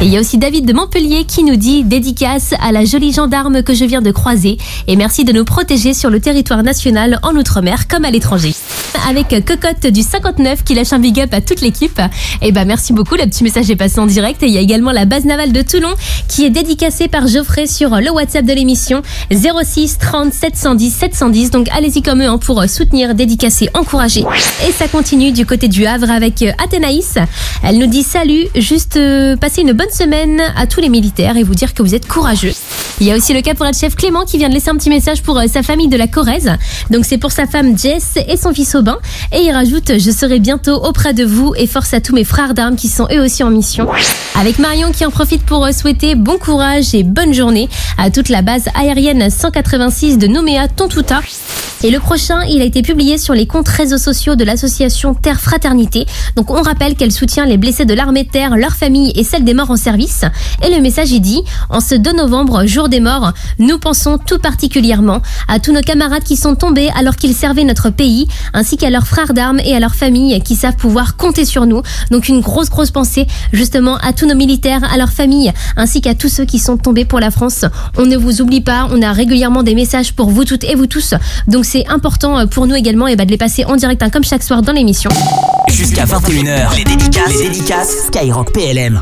Et il y a aussi David de Montpellier qui nous dit dédicace à la jolie gendarme que je viens de croiser. Et merci de nous protéger sur le territoire national en Outre-mer comme à l'étranger. Avec Cocotte du 59 qui lâche un big up à toute l'équipe. Et bah merci beaucoup, le petit message est passé en direct. Et il y a également la base navale de Toulon qui est dédicacée par Geoffrey sur le WhatsApp de l'émission 06 30 710 710. Donc allez-y comme eux hein, pour soutenir, dédicacer, encourager. Et ça continue du côté du Havre avec Athénaïs. Elle nous dit salut, juste euh, passer une bonne semaine à tous les militaires et vous dire que vous êtes courageux. Il y a aussi le cas pour le chef Clément qui vient de laisser un petit message pour euh, sa famille de la Corrèze. Donc c'est pour sa femme Jess et son fils Aubin. Et il rajoute Je serai bientôt auprès de vous et force à tous mes frères d'armes qui sont eux aussi en mission. Avec Marion qui en profite pour euh, souhaiter bon courage et bonne journée à toute la base aérienne 186 de Nouméa Tontouta. Et le prochain, il a été publié sur les comptes réseaux sociaux de l'association Terre Fraternité. Donc on rappelle qu'elle soutient les blessés de l'armée de terre, leurs familles et celles des morts en service. Et le message est dit, en ce 2 novembre, jour des morts, nous pensons tout particulièrement à tous nos camarades qui sont tombés alors qu'ils servaient notre pays, ainsi qu'à leurs frères d'armes et à leurs familles qui savent pouvoir compter sur nous. Donc une grosse, grosse pensée justement à tous nos militaires, à leurs familles, ainsi qu'à tous ceux qui sont tombés pour la France. On ne vous oublie pas, on a régulièrement des messages pour vous toutes et vous tous. Donc c'est important pour nous également et bah, de les passer en direct hein, comme chaque soir dans l'émission. Jusqu'à 21h, les dédicaces, les dédicaces Skyrock PLM.